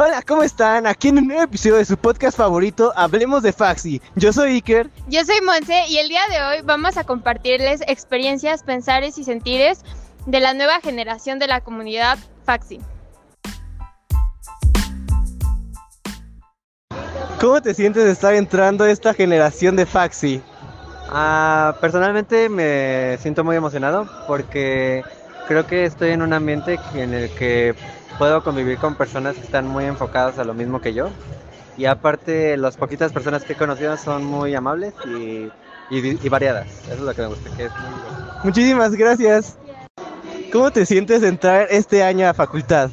Hola, ¿cómo están? Aquí en un nuevo episodio de su podcast favorito, Hablemos de Faxi. Yo soy Iker. Yo soy Monse y el día de hoy vamos a compartirles experiencias, pensares y sentires de la nueva generación de la comunidad Faxi. ¿Cómo te sientes de estar entrando a esta generación de Faxi? Ah, personalmente me siento muy emocionado porque creo que estoy en un ambiente en el que puedo convivir con personas que están muy enfocadas a lo mismo que yo. Y aparte, las poquitas personas que he conocido son muy amables y, y- y variadas. Eso es lo que me gusta, que es muy divertido. Muchísimas gracias. ¿Cómo te sientes de entrar este año a facultad?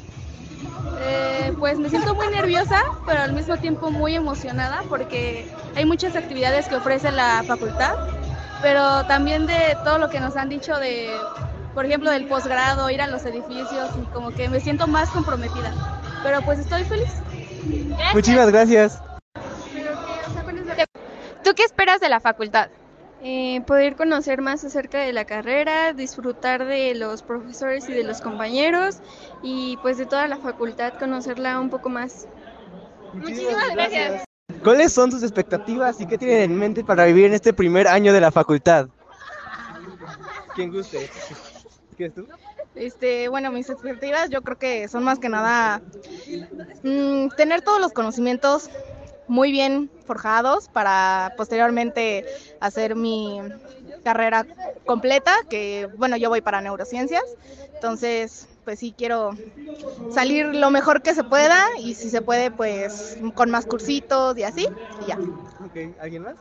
Eh, pues me siento muy nerviosa, pero al mismo tiempo muy emocionada porque hay muchas actividades que ofrece la facultad, pero también de todo lo que nos han dicho de, por ejemplo, del posgrado, ir a los edificios y como que me siento más comprometida. Pero pues estoy feliz. Muchísimas gracias. ¿Tú qué esperas de la facultad? Eh, poder conocer más acerca de la carrera, disfrutar de los profesores y de los compañeros y pues de toda la facultad, conocerla un poco más. Muchísimas gracias. ¿Cuáles son tus expectativas y qué tienen en mente para vivir en este primer año de la facultad? ¿Quién guste? ¿Qué es tú? Este, bueno, mis expectativas yo creo que son más que nada mm, tener todos los conocimientos muy bien forjados para posteriormente hacer mi carrera completa, que bueno, yo voy para neurociencias, entonces pues sí quiero salir lo mejor que se pueda y si se puede pues con más cursitos y así, y ya. Ok, ¿Alguien más?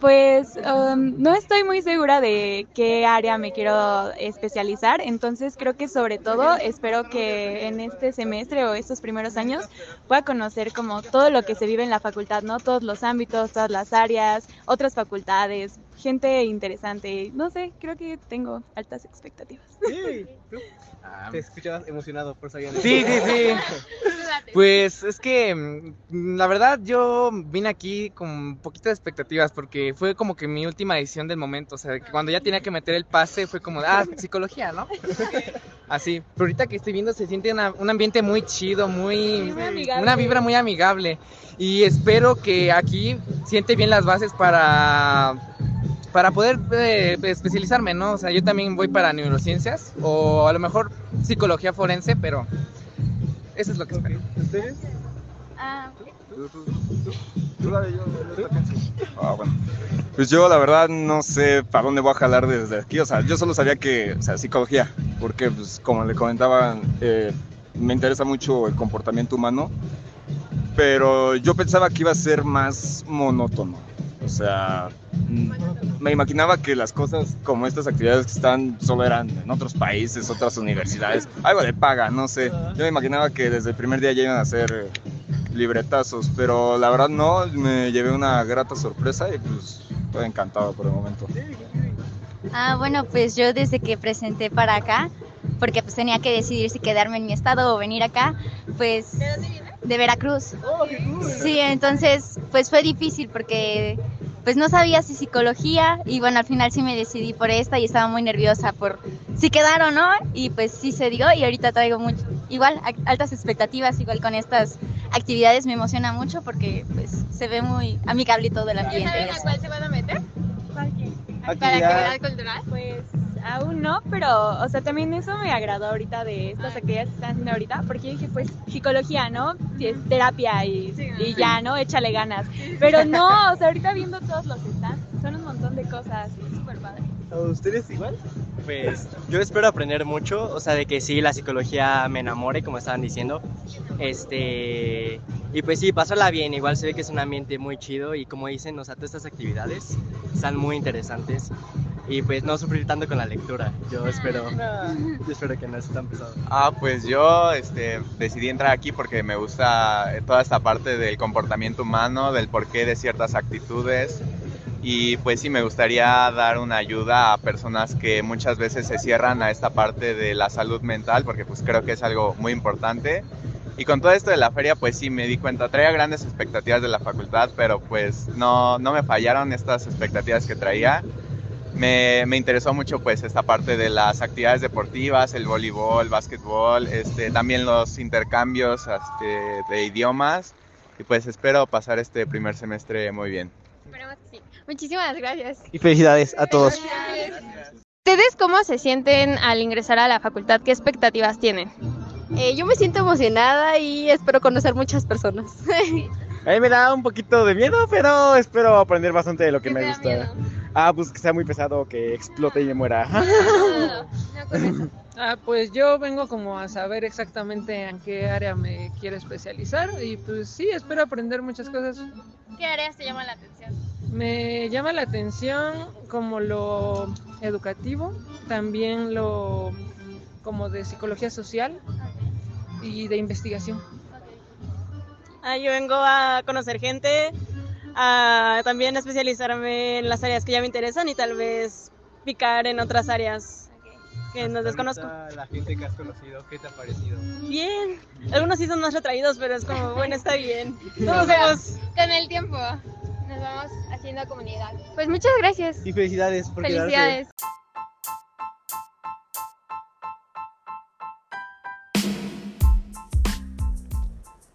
Pues um, no estoy muy segura de qué área me quiero especializar, entonces creo que sobre todo espero que en este semestre o estos primeros años pueda conocer como todo lo que se vive en la facultad, ¿no? Todos los ámbitos, todas las áreas, otras facultades, gente interesante, no sé, creo que tengo altas expectativas. Sí. Te escuchabas emocionado por saber. Sí, sí, sí. Pues es que mm, la verdad yo vine aquí con un poquito de expectativas porque fue como que mi última decisión del momento, o sea, que cuando ya tenía que meter el pase fue como, ah, psicología, ¿no? Así, pero ahorita que estoy viendo se siente una- un ambiente muy chido, muy, una vibra muy amigable y espero que aquí siente bien las bases para para poder eh, especializarme, ¿no? O sea, yo también voy para neurociencias o a lo mejor psicología forense, pero eso es lo que espero. ¿Ustedes? Ah, bueno. Pues yo la verdad no sé para dónde voy a jalar desde aquí. O sea, yo solo sabía que, o sea, psicología, porque pues como le comentaban, eh, me interesa mucho el comportamiento humano, pero yo pensaba que iba a ser más monótono. O sea, mm, me imaginaba que las cosas como estas actividades que están solo eran en otros países, otras universidades, algo de paga, no sé. Yo me imaginaba que desde el primer día ya iban a ser libretazos, pero la verdad no, me llevé una grata sorpresa y pues estoy encantado por el momento. Ah, bueno, pues yo desde que presenté para acá, porque pues tenía que decidir si quedarme en mi estado o venir acá, pues de Veracruz. Sí, entonces pues fue difícil porque pues no sabía si psicología y bueno, al final sí me decidí por esta y estaba muy nerviosa por si quedar o no y pues sí se dio y ahorita traigo mucho, igual altas expectativas, igual con estas actividades me emociona mucho porque pues se ve muy amigable todo el ¿Ya ambiente. saben y a cuál se van a meter? ¿Para Actividad. cultural? Pues aún no, pero, o sea, también eso me agradó ahorita de estas actividades que están haciendo ahorita, porque dije, pues, psicología, ¿no? Sí, es terapia y, y ya, ¿no? Échale ganas. Pero no, o sea, ahorita viendo todos los stands, son un montón de cosas, ustedes igual? Pues yo espero aprender mucho, o sea, de que sí, la psicología me enamore, como estaban diciendo. Este, y pues sí, pasarla bien, igual se ve que es un ambiente muy chido y como dicen, o sea, todas estas actividades están muy interesantes y pues no sufrir tanto con la lectura. Yo espero, yo espero que no sea tan pesado. Ah, pues yo este, decidí entrar aquí porque me gusta toda esta parte del comportamiento humano, del porqué de ciertas actitudes. Y pues sí, me gustaría dar una ayuda a personas que muchas veces se cierran a esta parte de la salud mental, porque pues creo que es algo muy importante. Y con todo esto de la feria, pues sí, me di cuenta, traía grandes expectativas de la facultad, pero pues no, no me fallaron estas expectativas que traía. me, me, interesó mucho pues esta parte de las actividades deportivas, el voleibol, básquetbol, este, también los intercambios este, de idiomas y pues espero pasar este primer semestre muy bien. Esperemos que sí. Muchísimas gracias. Y felicidades a todos. ¿Ustedes cómo se sienten al ingresar a la facultad? ¿Qué expectativas tienen? Eh, yo me siento emocionada y espero conocer muchas personas. A mí me da un poquito de miedo, pero espero aprender bastante de lo que me gusta. Ah, pues que sea muy pesado, que explote y me muera. ah, pues yo vengo como a saber exactamente en qué área me quiero especializar y pues sí, espero aprender muchas cosas. ¿Qué áreas te llaman la atención? Me llama la atención como lo educativo, también lo como de psicología social y de investigación. Ah, yo vengo a conocer gente, a también especializarme en las áreas que ya me interesan y tal vez picar en otras áreas que no desconozco. La gente que has conocido, ¿qué te ha parecido? Bien, algunos sí son más retraídos, pero es como, bueno, está bien. Todos Con el tiempo nos vamos haciendo comunidad. Pues muchas gracias. Y felicidades por Felicidades.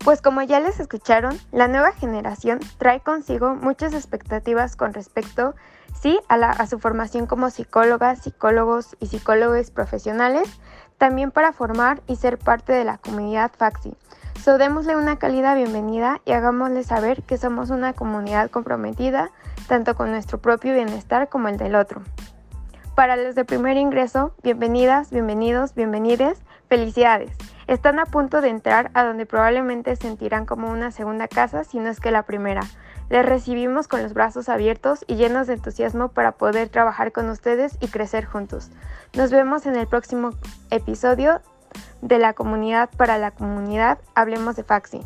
Pues como ya les escucharon, la nueva generación trae consigo muchas expectativas con respecto, sí, a, su formación como psicólogas, psicólogos y psicólogos profesionales, también para formar y ser parte de la comunidad Faxi. So, démosle una cálida bienvenida y hagámosle saber que somos una comunidad comprometida tanto con nuestro propio bienestar como el del otro. Para los de primer ingreso, bienvenidas, bienvenidos, bienvenides, felicidades. Están a punto de entrar a donde probablemente sentirán como una segunda casa, si no es que la primera. Les recibimos con los brazos abiertos y llenos de entusiasmo para poder trabajar con ustedes y crecer juntos. Nos vemos en el próximo episodio de la comunidad para la comunidad. Hablemos de Faxi.